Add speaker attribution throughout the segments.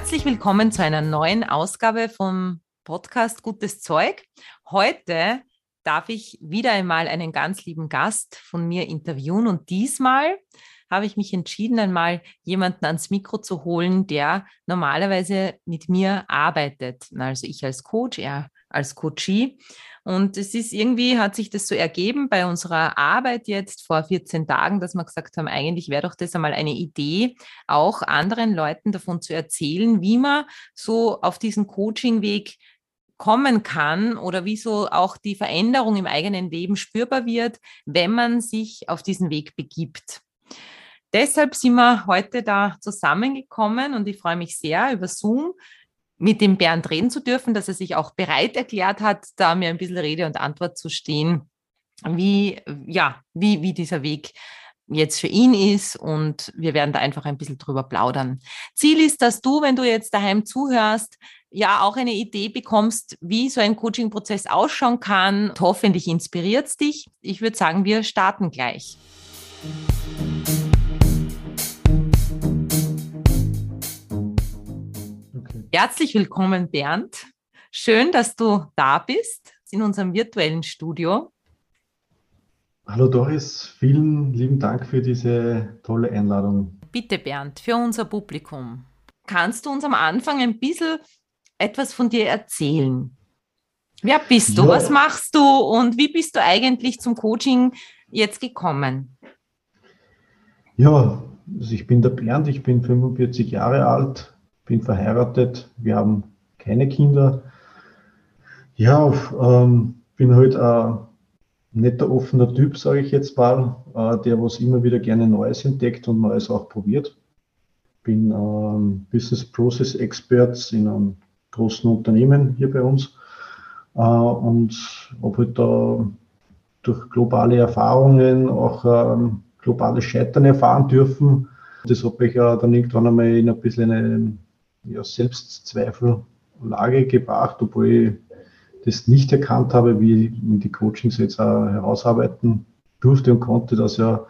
Speaker 1: Herzlich willkommen zu einer neuen Ausgabe vom Podcast Gutes Zeug. Heute darf ich wieder einmal einen ganz lieben Gast von mir interviewen und diesmal habe ich mich entschieden, einmal jemanden ans Mikro zu holen, der normalerweise mit mir arbeitet. Also ich als Coach, er als Coachie. Und es ist irgendwie, hat sich das so ergeben bei unserer Arbeit jetzt vor 14 Tagen, dass wir gesagt haben, eigentlich wäre doch das einmal eine Idee, auch anderen Leuten davon zu erzählen, wie man so auf diesen Coaching-Weg kommen kann oder wie so auch die Veränderung im eigenen Leben spürbar wird, wenn man sich auf diesen Weg begibt. Deshalb sind wir heute da zusammengekommen und ich freue mich sehr über Zoom mit dem Bernd reden zu dürfen, dass er sich auch bereit erklärt hat, da mir ein bisschen Rede und Antwort zu stehen, wie, ja, wie, wie dieser Weg jetzt für ihn ist und wir werden da einfach ein bisschen drüber plaudern. Ziel ist, dass du, wenn du jetzt daheim zuhörst, ja auch eine Idee bekommst, wie so ein Coaching-Prozess ausschauen kann. Hoffentlich inspiriert es dich. Ich würde sagen, wir starten gleich. Herzlich willkommen, Bernd. Schön, dass du da bist in unserem virtuellen Studio.
Speaker 2: Hallo Doris, vielen lieben Dank für diese tolle Einladung.
Speaker 1: Bitte, Bernd, für unser Publikum. Kannst du uns am Anfang ein bisschen etwas von dir erzählen? Wer bist du? Ja. Was machst du? Und wie bist du eigentlich zum Coaching jetzt gekommen?
Speaker 2: Ja, also ich bin der Bernd, ich bin 45 Jahre alt, bin verheiratet, wir haben keine Kinder. Ja, ähm, bin halt ein netter, offener Typ, sage ich jetzt mal, äh, der was immer wieder gerne Neues entdeckt und Neues auch probiert. Bin ähm, Business Process Expert in einem großen Unternehmen hier bei uns äh, und habe halt da durch globale Erfahrungen auch ähm, globales Scheitern erfahren dürfen. Das habe ich ja dann irgendwann einmal in ein bisschen eine ja, Selbstzweifellage gebracht, obwohl ich das nicht erkannt habe, wie ich die Coachings jetzt auch herausarbeiten durfte und konnte, dass ja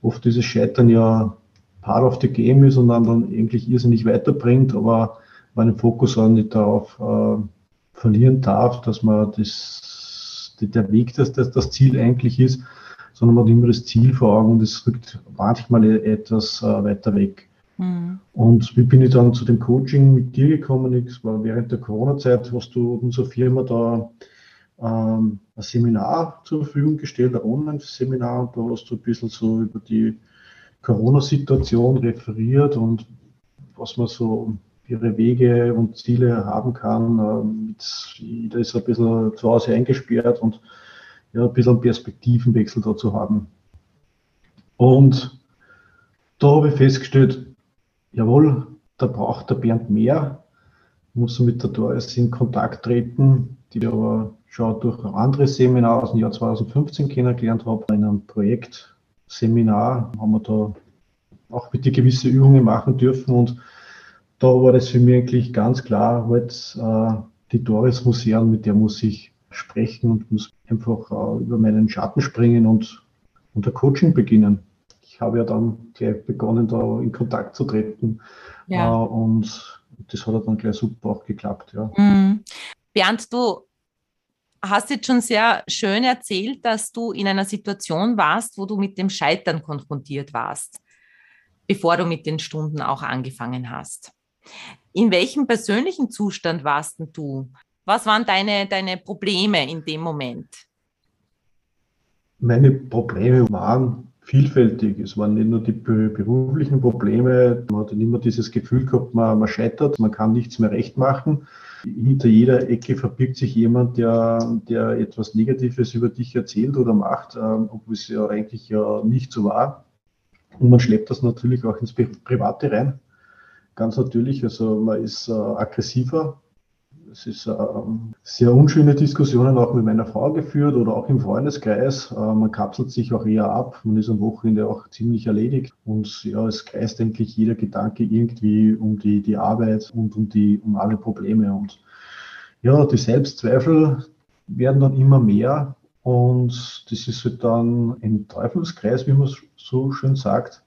Speaker 2: oft dieses Scheitern ja part of the game ist und dann, dann eigentlich irrsinnig weiterbringt, aber meinen Fokus auch nicht darauf äh, verlieren darf, dass man das, der Weg, dass das, das Ziel eigentlich ist, sondern man hat immer das Ziel vor Augen und es rückt manchmal etwas äh, weiter weg. Mhm. Und wie bin ich dann zu dem Coaching mit dir gekommen? Ich war während der Corona-Zeit, hast du unserer Firma da ähm, ein Seminar zur Verfügung gestellt, ein Online-Seminar, und da hast du ein bisschen so über die Corona-Situation referiert und was man so ihre Wege und Ziele haben kann. Ähm, jeder ist ein bisschen zu Hause eingesperrt und ja, ein bisschen einen Perspektivenwechsel da zu haben. Und da habe ich festgestellt, jawohl, da braucht der Bernd mehr, muss mit der Doris in Kontakt treten, die aber schon durch ein anderes Seminar aus dem Jahr 2015 kennengelernt habe. In einem Projektseminar haben wir da auch mit die gewisse Übungen machen dürfen und da war das für mich eigentlich ganz klar, halt, äh, die Doris Museum, mit der muss ich sprechen und muss einfach äh, über meinen Schatten springen und, der Coaching beginnen habe ja dann gleich begonnen, da in Kontakt zu treten. Ja. Äh, und das hat dann gleich super auch geklappt. Ja. Mhm.
Speaker 1: Bernd, du hast jetzt schon sehr schön erzählt, dass du in einer Situation warst, wo du mit dem Scheitern konfrontiert warst, bevor du mit den Stunden auch angefangen hast. In welchem persönlichen Zustand warst du? Was waren deine, deine Probleme in dem Moment?
Speaker 2: Meine Probleme waren vielfältig. Es waren nicht nur die beruflichen Probleme, man hat immer dieses Gefühl gehabt, man, man scheitert, man kann nichts mehr recht machen. Hinter jeder Ecke verbirgt sich jemand, der, der etwas Negatives über dich erzählt oder macht, ähm, obwohl es ja eigentlich ja nicht so war. Und man schleppt das natürlich auch ins Private rein. ganz natürlich. Also man ist äh, aggressiver. Es ist äh, sehr unschöne Diskussionen auch mit meiner Frau geführt oder auch im Freundeskreis. Äh, man kapselt sich auch eher ab. Man ist am Wochenende auch ziemlich erledigt. Und ja, es kreist eigentlich jeder Gedanke irgendwie um die, die Arbeit und um die, um alle Probleme. Und ja, die Selbstzweifel werden dann immer mehr. Und das ist halt dann ein Teufelskreis, wie man so schön sagt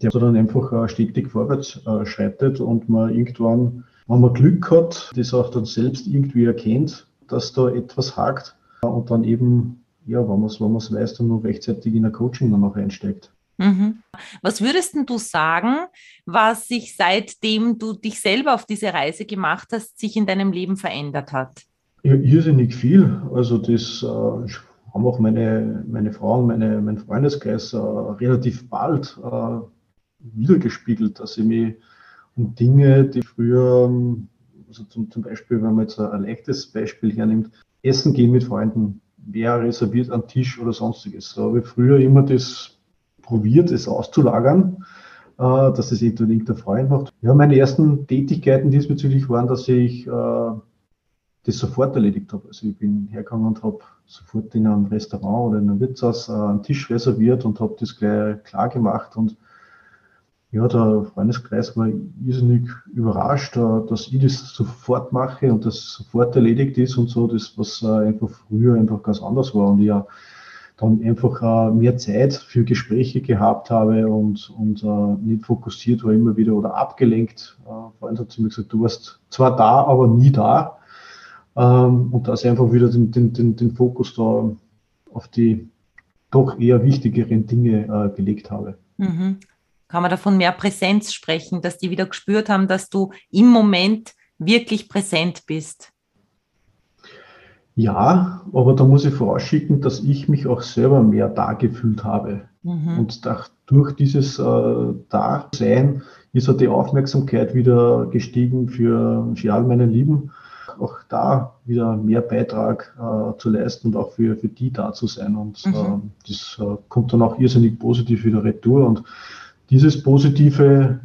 Speaker 2: der dann einfach äh, stetig vorwärts äh, schreitet und man irgendwann, wenn man Glück hat, das auch dann selbst irgendwie erkennt, dass da etwas hakt und dann eben, ja, wenn man es wenn weiß, dann noch rechtzeitig in ein Coaching dann noch einsteigt.
Speaker 1: Mhm. Was würdest du sagen, was sich seitdem du dich selber auf diese Reise gemacht hast, sich in deinem Leben verändert hat?
Speaker 2: Ja, irrsinnig viel. Also das äh, haben auch meine, meine Frau und meine, mein Freundeskreis äh, relativ bald äh, wiedergespiegelt, dass ich mich um Dinge, die früher, also zum, zum Beispiel, wenn man jetzt ein leichtes Beispiel hernimmt, Essen gehen mit Freunden, wer reserviert einen Tisch oder sonstiges. Da habe ich früher immer das probiert, es auszulagern, äh, dass es irgendein Freund macht. Ja, meine ersten Tätigkeiten diesbezüglich waren, dass ich äh, das sofort erledigt habe. Also ich bin hergegangen und habe sofort in einem Restaurant oder in einem Wirtshaus äh, einen Tisch reserviert und habe das gleich klar gemacht und ja, der Freundeskreis war irrsinnig überrascht, äh, dass ich das sofort mache und das sofort erledigt ist und so, das, was äh, einfach früher einfach ganz anders war und ich ja dann einfach äh, mehr Zeit für Gespräche gehabt habe und, und nicht fokussiert war immer wieder oder abgelenkt. Ein Freund hat zu mir gesagt, du warst zwar da, aber nie da. Ähm, und dass ich einfach wieder den, den, den, den Fokus da auf die doch eher wichtigeren Dinge gelegt habe.
Speaker 1: Kann man davon mehr Präsenz sprechen, dass die wieder gespürt haben, dass du im Moment wirklich präsent bist?
Speaker 2: Ja, aber da muss ich vorausschicken, dass ich mich auch selber mehr da gefühlt habe. Mhm. Und durch dieses äh, Dasein ist auch die Aufmerksamkeit wieder gestiegen für, für all meine Lieben. Auch da wieder mehr Beitrag äh, zu leisten und auch für, für die da zu sein. Und mhm. äh, das äh, kommt dann auch irrsinnig positiv wieder retour. Und dieses positive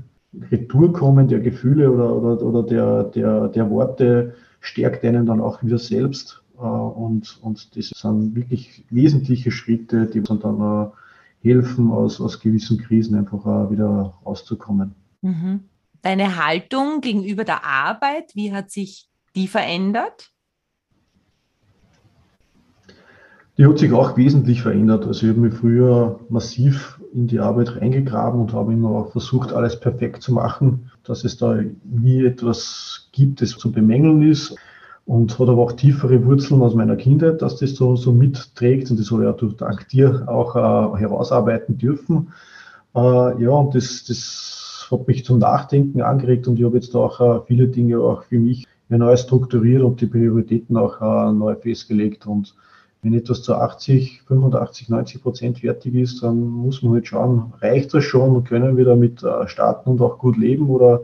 Speaker 2: Retourkommen der Gefühle oder, oder, oder der, der, der Worte stärkt einen dann auch wieder selbst. Äh, und, und das sind wirklich wesentliche Schritte, die uns dann äh, helfen, aus, aus gewissen Krisen einfach wieder rauszukommen.
Speaker 1: Mhm. Deine Haltung gegenüber der Arbeit, wie hat sich die verändert?
Speaker 2: Die hat sich auch wesentlich verändert. Also ich habe mich früher massiv in die Arbeit reingegraben und habe immer versucht, alles perfekt zu machen, dass es da nie etwas gibt, das zu bemängeln ist. Und hat aber auch tiefere Wurzeln aus meiner Kindheit, dass das so, so mitträgt. Und das habe ich auch durch dank dir auch äh, herausarbeiten dürfen. Äh, ja, und das, das hat mich zum Nachdenken angeregt und ich habe jetzt auch äh, viele Dinge auch für mich neu strukturiert und die Prioritäten auch äh, neu festgelegt. Und wenn etwas zu 80, 85, 90 Prozent fertig ist, dann muss man halt schauen, reicht das schon und können wir damit äh, starten und auch gut leben oder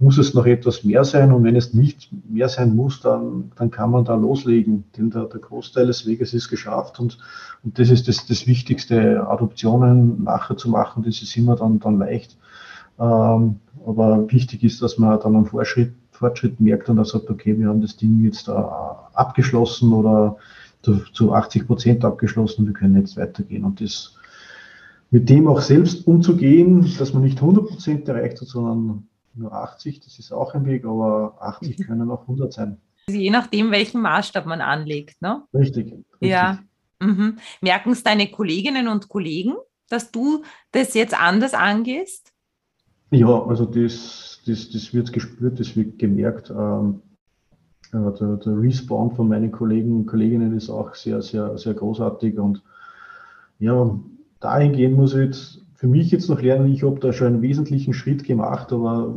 Speaker 2: muss es noch etwas mehr sein? Und wenn es nicht mehr sein muss, dann, dann kann man da loslegen, denn der, der Großteil des Weges ist geschafft und, und das ist das, das Wichtigste, Adoptionen nachher zu machen, das ist immer dann, dann leicht. Ähm, aber wichtig ist, dass man dann einen Fortschritt, Fortschritt merkt und dann sagt, okay, wir haben das Ding jetzt äh, abgeschlossen oder zu, zu 80 Prozent abgeschlossen, wir können jetzt weitergehen. Und das mit dem auch selbst umzugehen, dass man nicht 100 Prozent erreicht hat, sondern nur 80, das ist auch ein Weg, aber 80 mhm. können auch 100 sein.
Speaker 1: Je nachdem, welchen Maßstab man anlegt, ne?
Speaker 2: Richtig. richtig.
Speaker 1: Ja. Mhm. Merken es deine Kolleginnen und Kollegen, dass du das jetzt anders angehst?
Speaker 2: Ja, also das, das, das wird gespürt, das wird gemerkt. Ähm, ja, der, der Respawn von meinen Kollegen und Kolleginnen ist auch sehr, sehr, sehr großartig. Und ja, dahingehend muss ich jetzt für mich jetzt noch lernen, ich habe da schon einen wesentlichen Schritt gemacht, aber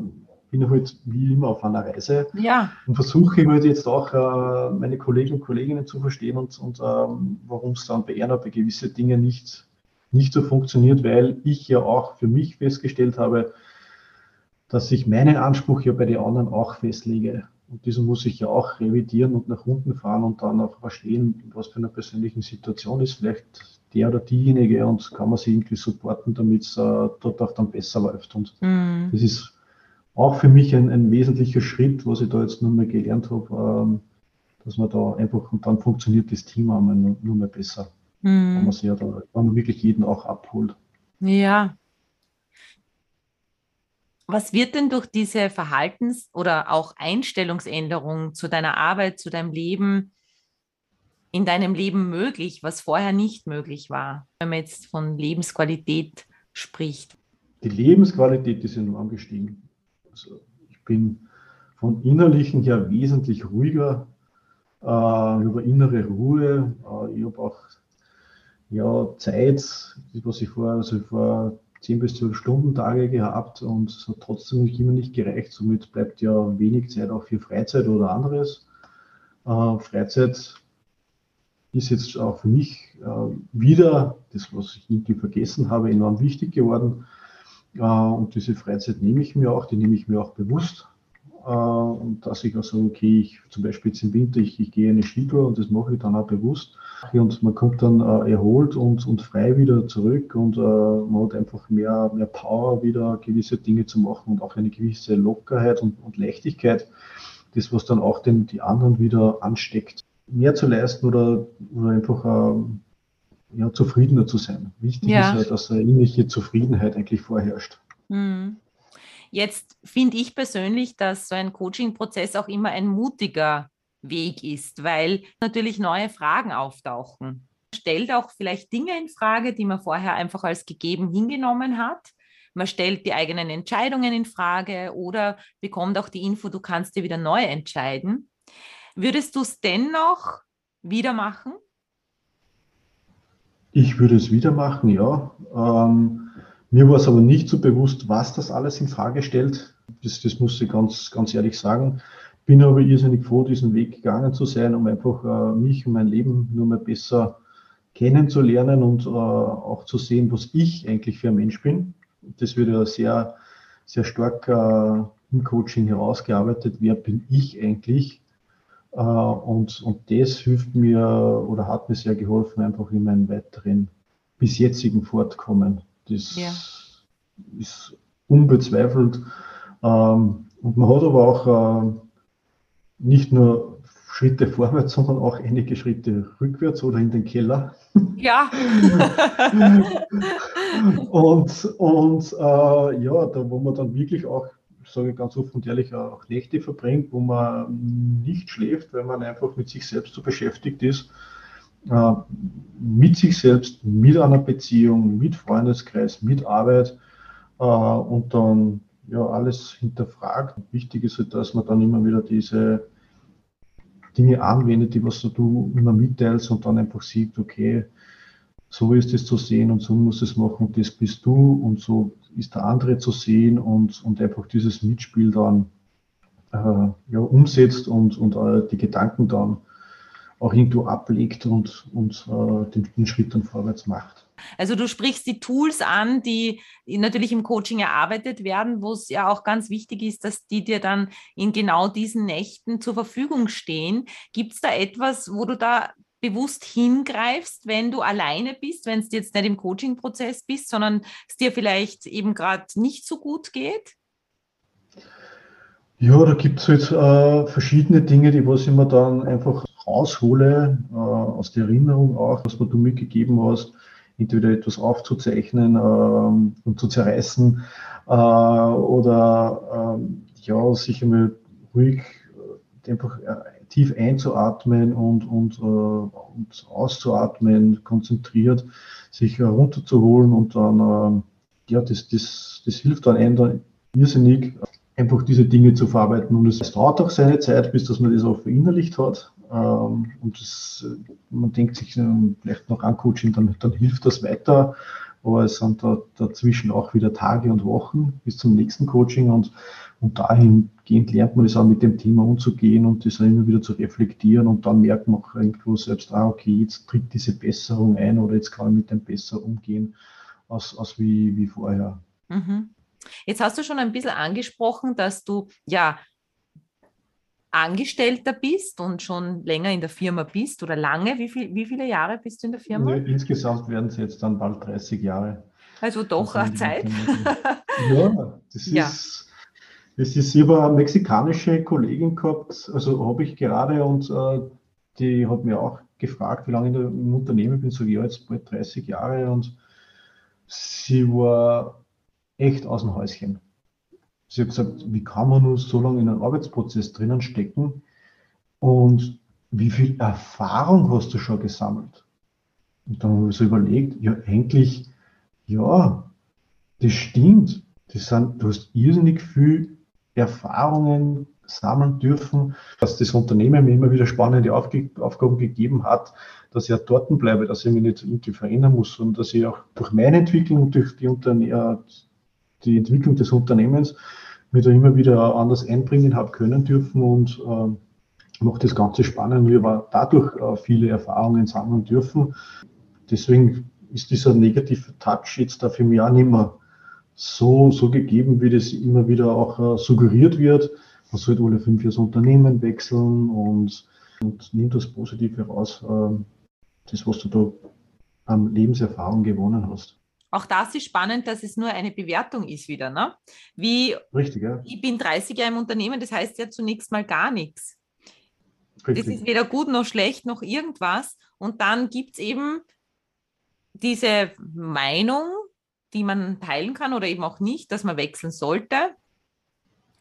Speaker 2: bin halt wie immer auf einer Reise
Speaker 1: ja.
Speaker 2: und versuche halt jetzt auch äh, meine Kollegen und Kolleginnen zu verstehen und, und ähm, warum es dann bei einer bei gewisse Dinge nicht, nicht so funktioniert, weil ich ja auch für mich festgestellt habe, dass ich meinen Anspruch ja bei den anderen auch festlege. Und diesen muss ich ja auch revidieren und nach unten fahren und dann auch verstehen, was für eine persönliche Situation ist vielleicht der oder diejenige und kann man sie irgendwie supporten, damit es äh, dort auch dann besser läuft. Und mm. das ist auch für mich ein, ein wesentlicher Schritt, was ich da jetzt nur mehr gelernt habe, ähm, dass man da einfach, und dann funktioniert das Team einmal nur, nur mehr besser. Mhm. Wenn man ja da, wenn man wirklich jeden auch abholt.
Speaker 1: Ja. Was wird denn durch diese Verhaltens- oder auch Einstellungsänderung zu deiner Arbeit, zu deinem Leben in deinem Leben möglich, was vorher nicht möglich war, wenn man jetzt von Lebensqualität spricht?
Speaker 2: Die Lebensqualität ist enorm gestiegen. Also ich bin von innerlichen her wesentlich ruhiger, äh, über innere Ruhe. Äh, ich habe auch ja, Zeit, was ich vorher, also vor 10 bis 12 Stunden Tage gehabt und es hat trotzdem immer nicht gereicht. Somit bleibt ja wenig Zeit auch für Freizeit oder anderes. Äh, Freizeit ist jetzt auch für mich äh, wieder, das was ich irgendwie vergessen habe, enorm wichtig geworden. Äh, und diese Freizeit nehme ich mir auch, die nehme ich mir auch bewusst. Äh, und dass ich auch sage, okay, ich zum Beispiel jetzt im Winter, ich, ich gehe eine Skitour und das mache ich dann auch bewusst. Und man kommt dann äh, erholt und, und frei wieder zurück und äh, man hat einfach mehr, mehr Power, wieder gewisse Dinge zu machen und auch eine gewisse Lockerheit und, und Leichtigkeit, das was dann auch den, die anderen wieder ansteckt mehr zu leisten oder, oder einfach ja, zufriedener zu sein. Wichtig ja. ist ja, dass eine innerliche Zufriedenheit eigentlich vorherrscht. Mhm.
Speaker 1: Jetzt finde ich persönlich, dass so ein Coaching-Prozess auch immer ein mutiger Weg ist, weil natürlich neue Fragen auftauchen. Man stellt auch vielleicht Dinge in Frage, die man vorher einfach als gegeben hingenommen hat. Man stellt die eigenen Entscheidungen in Frage oder bekommt auch die Info, du kannst dir wieder neu entscheiden. Würdest du es dennoch wieder machen?
Speaker 2: Ich würde es wieder machen, ja. Ähm, mir war es aber nicht so bewusst, was das alles in Frage stellt. Das, das muss ich ganz, ganz ehrlich sagen. Bin aber irrsinnig froh, diesen Weg gegangen zu sein, um einfach äh, mich und mein Leben nur mal besser kennenzulernen und äh, auch zu sehen, was ich eigentlich für ein Mensch bin. Das wird ja sehr, sehr stark äh, im Coaching herausgearbeitet. Wer bin ich eigentlich? Äh, und, und das hilft mir oder hat mir sehr geholfen, einfach in meinem weiteren bis jetzigen Fortkommen. Das ja. ist unbezweifelt. Ähm, und man hat aber auch äh, nicht nur Schritte vorwärts, sondern auch einige Schritte rückwärts oder in den Keller.
Speaker 1: Ja.
Speaker 2: und und äh, ja, da wo man dann wirklich auch sage ich ganz offen und ehrlich, auch Nächte verbringt, wo man nicht schläft, weil man einfach mit sich selbst so beschäftigt ist, äh, mit sich selbst, mit einer Beziehung, mit Freundeskreis, mit Arbeit äh, und dann ja alles hinterfragt. Wichtig ist halt, dass man dann immer wieder diese Dinge anwendet, die was du immer mitteilst und dann einfach sieht, okay, so ist es zu sehen und so muss es machen, das bist du und so ist der andere zu sehen und, und einfach dieses Mitspiel dann äh, ja, umsetzt und, und äh, die Gedanken dann auch irgendwo ablegt und, und äh, den, den, Schritt dann vorwärts macht.
Speaker 1: Also du sprichst die Tools an, die natürlich im Coaching erarbeitet werden, wo es ja auch ganz wichtig ist, dass die dir dann in genau diesen Nächten zur Verfügung stehen. Gibt es da etwas, wo du da bewusst hingreifst, wenn du alleine bist, wenn es jetzt nicht im Coaching-Prozess bist, sondern es dir vielleicht eben gerade nicht so gut geht?
Speaker 2: Ja, da gibt es halt äh, verschiedene Dinge, die was ich mir dann einfach raushole, äh, aus der Erinnerung auch, was du mitgegeben hast, entweder etwas aufzuzeichnen äh, und zu zerreißen äh, oder ähm, ja, sich einmal ruhig äh, einfach äh, tief einzuatmen und, und, äh, und auszuatmen, konzentriert, sich runterzuholen und dann, äh, ja, das, das, das hilft dann einem irrsinnig, einfach diese Dinge zu verarbeiten. Und es dauert auch seine Zeit, bis dass man das auch verinnerlicht hat. Ähm, und das, man denkt sich vielleicht noch an Coaching, dann, dann hilft das weiter. Aber es sind da dazwischen auch wieder Tage und Wochen bis zum nächsten Coaching. Und und dahingehend lernt man es auch mit dem Thema umzugehen und das immer wieder zu reflektieren und dann merkt man auch irgendwo selbst, ah, okay, jetzt tritt diese Besserung ein oder jetzt kann ich mit dem besser umgehen als, als wie, wie vorher.
Speaker 1: Mhm. Jetzt hast du schon ein bisschen angesprochen, dass du ja Angestellter bist und schon länger in der Firma bist oder lange. Wie, viel, wie viele Jahre bist du in der Firma?
Speaker 2: Ja, insgesamt werden es jetzt dann bald 30 Jahre.
Speaker 1: Also doch also Zeit.
Speaker 2: ja, das ja. ist Es ist über eine mexikanische Kollegin gehabt, also habe ich gerade und äh, die hat mir auch gefragt, wie lange ich im Unternehmen bin. So, ja, jetzt bald 30 Jahre und sie war echt aus dem Häuschen. Sie hat gesagt, wie kann man nur so lange in einem Arbeitsprozess drinnen stecken und wie viel Erfahrung hast du schon gesammelt? Und dann habe ich so überlegt, ja, eigentlich, ja, das stimmt. Das sind, du hast irrsinnig viel Erfahrungen sammeln dürfen, dass das Unternehmen mir immer wieder spannende Aufgaben gegeben hat, dass ich auch dort bleibe, dass ich mich nicht irgendwie verändern muss und dass ich auch durch meine Entwicklung, durch die, Unterne die Entwicklung des Unternehmens mich da immer wieder anders einbringen habe können dürfen und äh, macht das Ganze spannend. Wir aber dadurch äh, viele Erfahrungen sammeln dürfen. Deswegen ist dieser negative Touch jetzt da für mich auch nicht mehr so, so gegeben, wie das immer wieder auch äh, suggeriert wird. Man sollte alle fünf Jahre das Unternehmen wechseln und, und nimmt das Positive raus, äh, das, was du da an Lebenserfahrung gewonnen hast.
Speaker 1: Auch das ist spannend, dass es nur eine Bewertung ist wieder. Ne? Wie,
Speaker 2: Richtig, ja.
Speaker 1: Ich bin 30 Jahre im Unternehmen, das heißt ja zunächst mal gar nichts. Richtig. Das ist weder gut noch schlecht noch irgendwas. Und dann gibt es eben diese Meinung, die man teilen kann oder eben auch nicht, dass man wechseln sollte.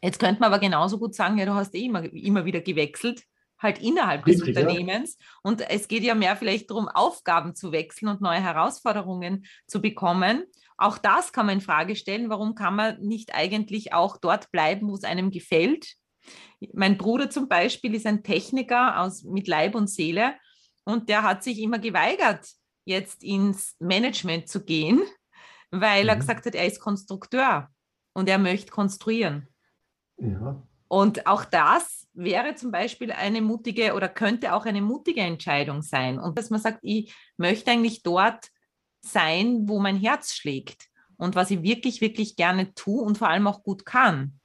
Speaker 1: Jetzt könnte man aber genauso gut sagen, ja, du hast eh immer, immer wieder gewechselt, halt innerhalb Richtig, des Unternehmens. Ja. Und es geht ja mehr vielleicht darum, Aufgaben zu wechseln und neue Herausforderungen zu bekommen. Auch das kann man in Frage stellen. Warum kann man nicht eigentlich auch dort bleiben, wo es einem gefällt? Mein Bruder zum Beispiel ist ein Techniker aus, mit Leib und Seele und der hat sich immer geweigert, jetzt ins Management zu gehen, weil mhm. er gesagt hat, er ist Konstrukteur und er möchte konstruieren. Ja. Und auch das wäre zum Beispiel eine mutige oder könnte auch eine mutige Entscheidung sein. Und dass man sagt, ich möchte eigentlich dort sein, wo mein Herz schlägt und was ich wirklich, wirklich gerne tue und vor allem auch gut kann.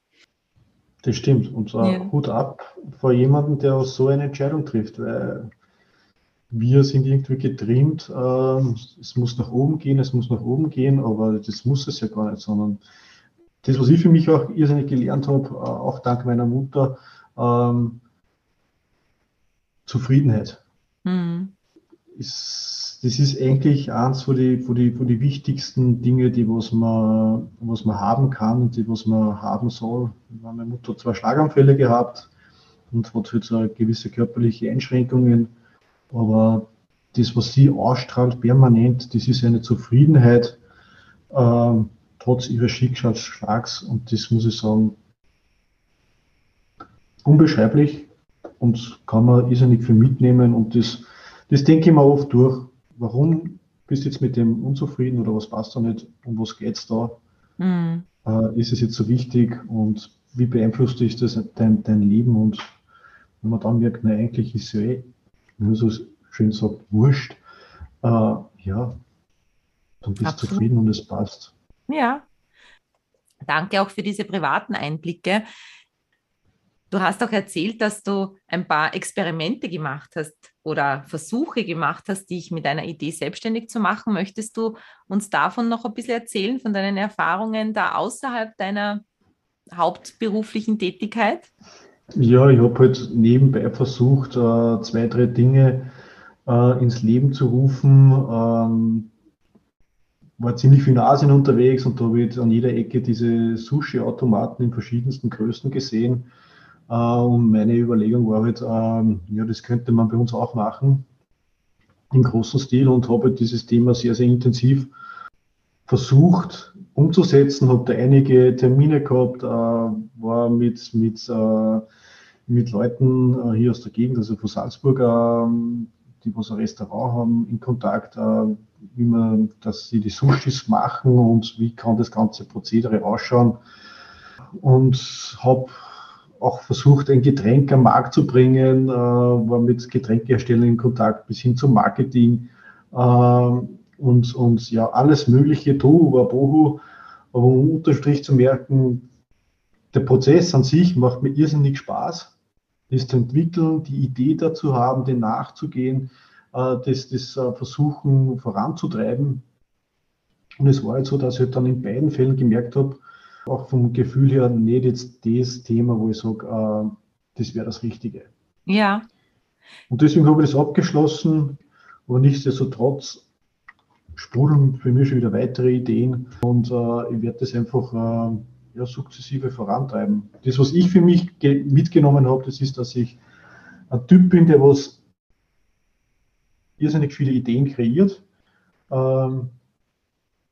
Speaker 2: Das stimmt. Und zwar ja. Hut ab vor jemandem, der so eine Entscheidung trifft, weil wir sind irgendwie getrimmt, äh, es muss nach oben gehen, es muss nach oben gehen, aber das muss es ja gar nicht, sondern das, was ich für mich auch irrsinnig gelernt habe, äh, auch dank meiner Mutter, ähm, Zufriedenheit. Mhm. Ist, das ist eigentlich eins von die, von die, von die wichtigsten Dinge, die was man, was man haben kann und die was man haben soll. Meine Mutter hat zwei Schlaganfälle gehabt und hat halt so gewisse körperliche Einschränkungen aber das, was sie ausstrahlt, permanent, das ist eine Zufriedenheit, äh, trotz ihres Schicksalsschlags. Und das muss ich sagen, unbeschreiblich und kann man irrsinnig viel mitnehmen. Und das, das denke ich mir oft durch. Warum bist du jetzt mit dem unzufrieden oder was passt da nicht? Um was geht es da? Mhm. Äh, ist es jetzt so wichtig und wie beeinflusst ist das dein, dein Leben? Und wenn man dann merkt, na, eigentlich ist es ja eh nur so schön sagt, wurscht, äh, ja, dann bist du zufrieden und es passt.
Speaker 1: Ja. Danke auch für diese privaten Einblicke. Du hast auch erzählt, dass du ein paar Experimente gemacht hast oder Versuche gemacht hast, dich mit deiner Idee selbstständig zu machen. Möchtest du uns davon noch ein bisschen erzählen, von deinen Erfahrungen da außerhalb deiner hauptberuflichen Tätigkeit?
Speaker 2: Ja, ich habe halt nebenbei versucht, äh, zwei, drei Dinge äh, ins Leben zu rufen. Ähm, war ziemlich viel in Asien unterwegs und da habe ich an jeder Ecke diese Sushi-Automaten in verschiedensten Größen gesehen. Äh, und meine Überlegung war halt, ähm, ja, das könnte man bei uns auch machen im großen Stil und habe halt dieses Thema sehr, sehr intensiv versucht umzusetzen, habe da einige Termine gehabt, äh, war mit, mit äh, mit Leuten hier aus der Gegend, also von Salzburg, äh, die was ein Restaurant haben, in Kontakt, wie man, dass sie die Sushis machen und wie kann das ganze Prozedere ausschauen. Und habe auch versucht, ein Getränk am Markt zu bringen, äh, war mit Getränkeherstellern in Kontakt bis hin zum Marketing äh, und, und ja, alles Mögliche, Tu, war Bohu, aber um unterstrich zu merken, der Prozess an sich macht mir irrsinnig Spaß das zu entwickeln, die Idee dazu haben, den nachzugehen, äh, das, das äh, versuchen voranzutreiben. Und es war jetzt so, dass ich dann in beiden Fällen gemerkt habe, auch vom Gefühl her nicht jetzt das Thema, wo ich sage, äh, das wäre das Richtige.
Speaker 1: Ja.
Speaker 2: Und deswegen habe ich das abgeschlossen, aber nichtsdestotrotz sprudeln für mich schon wieder weitere Ideen und äh, ich werde das einfach äh, ja, sukzessive vorantreiben. Das, was ich für mich mitgenommen habe, das ist, dass ich ein Typ bin, der was irrsinnig viele Ideen kreiert, ähm,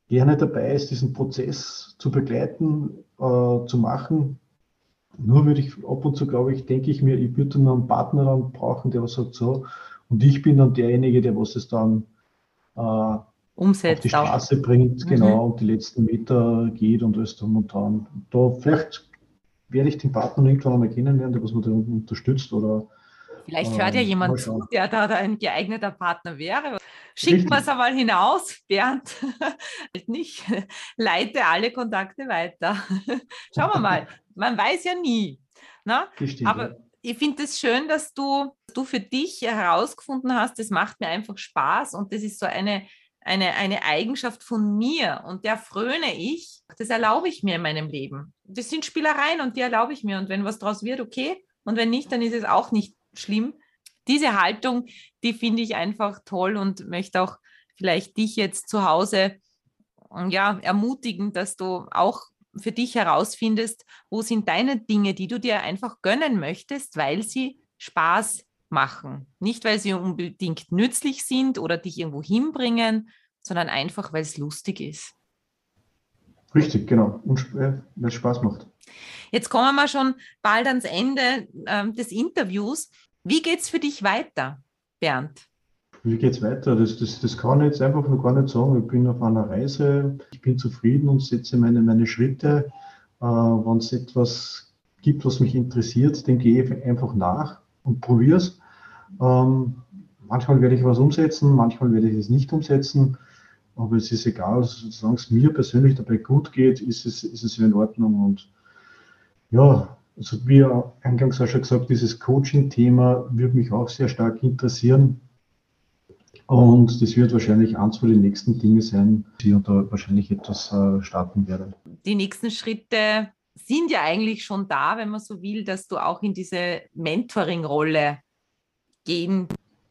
Speaker 2: gerne dabei ist, diesen Prozess zu begleiten, äh, zu machen. Nur würde ich ab und zu, glaube ich, denke ich mir, ich würde dann einen Partner dann brauchen, der was sagt so, und ich bin dann derjenige, der was es dann äh,
Speaker 1: umsetzt.
Speaker 2: Auf die Straße auch. bringt, mhm. genau, und die letzten Meter geht und alles drum und dran. Da vielleicht werde ich den Partner irgendwann einmal kennenlernen, der was man da unterstützt oder
Speaker 1: Vielleicht hört ja jemand zu, der da ein geeigneter Partner wäre. Schickt man es einmal hinaus, Bernd. nicht. Leite alle Kontakte weiter. Schauen wir mal. Man weiß ja nie. Ne? Stimmt, Aber ja. ich finde es das schön, dass du, du für dich herausgefunden hast, das macht mir einfach Spaß und das ist so eine eine, eine Eigenschaft von mir und der fröne ich, das erlaube ich mir in meinem Leben. Das sind Spielereien und die erlaube ich mir. Und wenn was draus wird, okay. Und wenn nicht, dann ist es auch nicht schlimm. Diese Haltung, die finde ich einfach toll und möchte auch vielleicht dich jetzt zu Hause ja, ermutigen, dass du auch für dich herausfindest, wo sind deine Dinge, die du dir einfach gönnen möchtest, weil sie Spaß machen. Nicht, weil sie unbedingt nützlich sind oder dich irgendwo hinbringen, sondern einfach, weil es lustig ist.
Speaker 2: Richtig, genau. Und äh, weil es Spaß macht.
Speaker 1: Jetzt kommen wir schon bald ans Ende äh, des Interviews. Wie geht es für dich weiter, Bernd?
Speaker 2: Wie geht es weiter? Das, das, das kann ich jetzt einfach noch gar nicht sagen. Ich bin auf einer Reise, ich bin zufrieden und setze meine, meine Schritte. Äh, Wenn es etwas gibt, was mich interessiert, dann gehe ich einfach nach und probiere es. Ähm, manchmal werde ich was umsetzen, manchmal werde ich es nicht umsetzen, aber es ist egal, solange es mir persönlich dabei gut geht, ist es, ist es in Ordnung. Und ja, also wie eingangs auch schon gesagt, dieses Coaching-Thema würde mich auch sehr stark interessieren. Und das wird wahrscheinlich eins von den nächsten Dinge sein, die ich da wahrscheinlich etwas äh, starten werde.
Speaker 1: Die nächsten Schritte sind ja eigentlich schon da, wenn man so will, dass du auch in diese Mentoring-Rolle gehen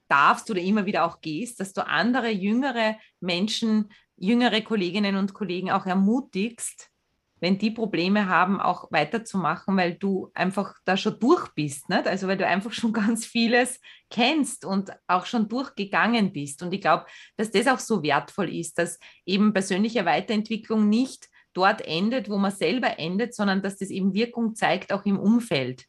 Speaker 1: darfst oder immer wieder auch gehst, dass du andere jüngere Menschen, jüngere Kolleginnen und Kollegen auch ermutigst, wenn die Probleme haben, auch weiterzumachen, weil du einfach da schon durch bist. Nicht? Also weil du einfach schon ganz vieles kennst und auch schon durchgegangen bist. Und ich glaube, dass das auch so wertvoll ist, dass eben persönliche Weiterentwicklung nicht dort endet, wo man selber endet, sondern dass das eben Wirkung zeigt, auch im Umfeld.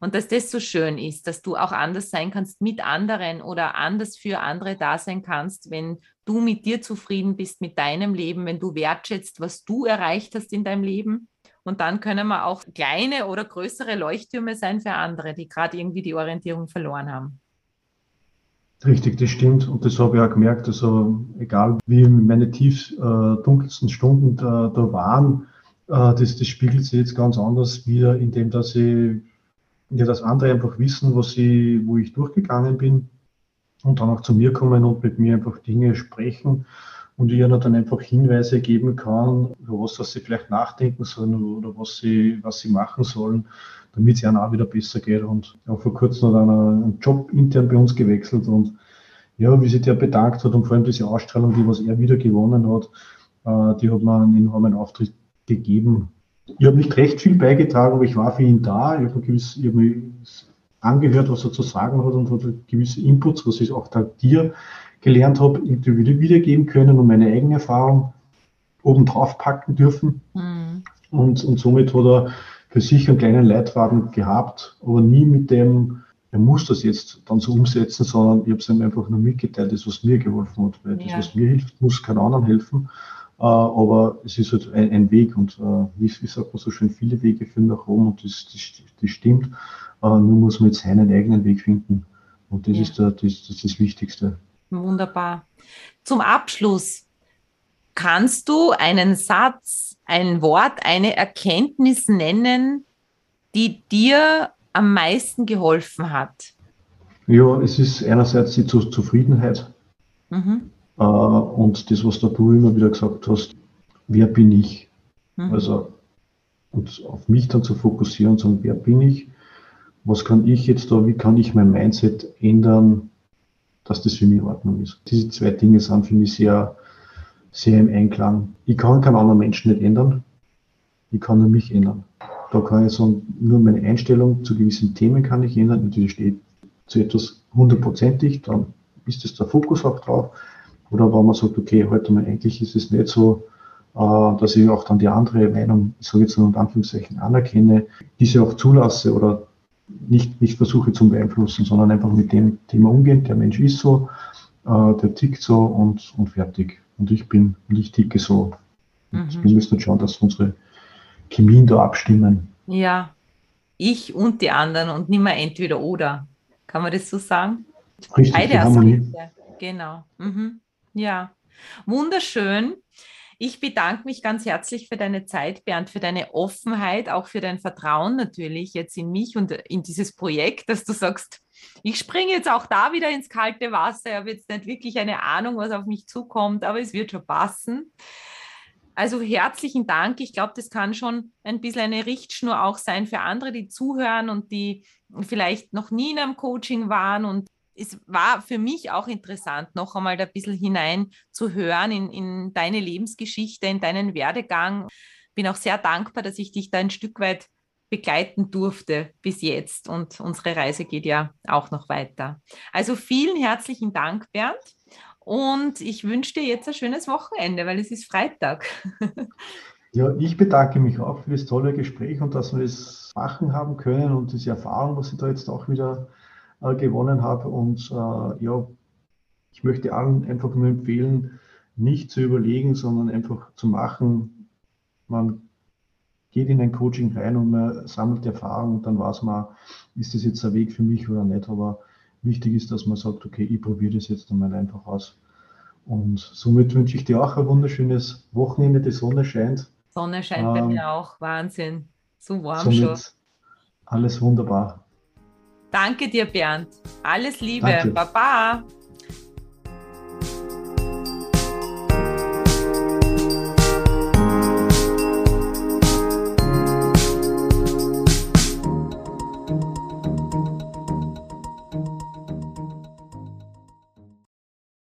Speaker 1: Und dass das so schön ist, dass du auch anders sein kannst mit anderen oder anders für andere da sein kannst, wenn du mit dir zufrieden bist, mit deinem Leben, wenn du wertschätzt, was du erreicht hast in deinem Leben. Und dann können wir auch kleine oder größere Leuchttürme sein für andere, die gerade irgendwie die Orientierung verloren haben.
Speaker 2: Richtig, das stimmt. Und das habe ich auch gemerkt. Also egal wie meine tief äh, dunkelsten Stunden da, da waren, äh, das, das spiegelt sich jetzt ganz anders wieder, indem dass ich ja, dass andere einfach wissen, was ich, wo ich durchgegangen bin und dann auch zu mir kommen und mit mir einfach Dinge sprechen und ich ihnen dann einfach Hinweise geben kann, was dass sie vielleicht nachdenken sollen oder was sie, was sie machen sollen, damit es ihnen auch wieder besser geht. Und auch vor kurzem hat einer einen Job intern bei uns gewechselt und ja, wie sich der bedankt hat und vor allem diese Ausstrahlung, die was er wieder gewonnen hat, äh, die hat mir einen enormen Auftritt gegeben. Ich habe nicht recht viel beigetragen, aber ich war für ihn da. Ich habe hab mir angehört, was er zu sagen hat und hat gewisse Inputs, was ich auch da dir gelernt habe, irgendwie wiedergeben können und meine eigene Erfahrung obendrauf packen dürfen. Mhm. Und, und somit hat er für sich einen kleinen Leitfaden gehabt, aber nie mit dem, er muss das jetzt dann so umsetzen, sondern ich habe es ihm einfach nur mitgeteilt, das, was mir geholfen hat. Weil ja. das, was mir hilft, muss keinem anderen helfen. Äh, aber es ist halt ein, ein Weg und äh, wie, wie, sagt man so schön, viele Wege führen nach Rom und das, das, das stimmt. Äh, nur muss man jetzt seinen eigenen Weg finden. Und das, ja. ist, der, das, das das Wichtigste.
Speaker 1: Wunderbar. Zum Abschluss, kannst du einen Satz, ein Wort, eine Erkenntnis nennen, die dir am meisten geholfen hat?
Speaker 2: Ja, es ist einerseits die Zufriedenheit. Mhm. Äh, und das, was du immer wieder gesagt hast, wer bin ich? Mhm. Also und auf mich dann zu fokussieren und sagen, wer bin ich? Was kann ich jetzt da, wie kann ich mein Mindset ändern, dass das für mich in Ordnung ist? Diese zwei Dinge sind für mich sehr, sehr im Einklang. Ich kann keinen anderen Menschen nicht ändern. Ich kann nur mich ändern. Da kann ich sagen, nur meine Einstellung zu gewissen Themen kann ich ändern. Natürlich steht zu etwas hundertprozentig, dann ist es der Fokus auch drauf. Oder wenn man sagt, okay, heute mal eigentlich ist es nicht so, äh, dass ich auch dann die andere Meinung, ich sage jetzt nur in Anführungszeichen, anerkenne, diese auch zulasse oder nicht, nicht versuche zu beeinflussen, sondern einfach mit dem Thema umgehen. Der Mensch ist so, äh, der tickt so und, und fertig. Und ich bin und ich ticke so. Mhm. Wir müssen schauen, dass unsere Chemien da abstimmen.
Speaker 1: Ja, ich und die anderen und nicht mehr entweder oder. Kann man das so sagen?
Speaker 2: Richtig, Beide Aspekte.
Speaker 1: Genau. Mhm. Ja, wunderschön. Ich bedanke mich ganz herzlich für deine Zeit, Bernd, für deine Offenheit, auch für dein Vertrauen natürlich jetzt in mich und in dieses Projekt, dass du sagst, ich springe jetzt auch da wieder ins kalte Wasser. Ich habe jetzt nicht wirklich eine Ahnung, was auf mich zukommt, aber es wird schon passen. Also herzlichen Dank. Ich glaube, das kann schon ein bisschen eine Richtschnur auch sein für andere, die zuhören und die vielleicht noch nie in einem Coaching waren und es war für mich auch interessant, noch einmal da ein bisschen hinein zu hören in, in deine Lebensgeschichte, in deinen Werdegang. Bin auch sehr dankbar, dass ich dich da ein Stück weit begleiten durfte bis jetzt. Und unsere Reise geht ja auch noch weiter. Also vielen herzlichen Dank, Bernd. Und ich wünsche dir jetzt ein schönes Wochenende, weil es ist Freitag.
Speaker 2: Ja, ich bedanke mich auch für das tolle Gespräch und dass wir das machen haben können und diese Erfahrung, was ich da jetzt auch wieder äh, gewonnen habe. Und äh, ja, ich möchte allen einfach nur empfehlen, nicht zu überlegen, sondern einfach zu machen. Man geht in ein Coaching rein und man sammelt Erfahrung und dann weiß man, ist das jetzt der Weg für mich oder nicht. Aber wichtig ist, dass man sagt, okay, ich probiere das jetzt einmal einfach aus. Und somit wünsche ich dir auch ein wunderschönes Wochenende. Die Sonne scheint.
Speaker 1: Sonne scheint ähm, bei mir auch. Wahnsinn. So warm schon.
Speaker 2: Alles wunderbar.
Speaker 1: Danke dir, Bernd. Alles Liebe. Danke. Baba.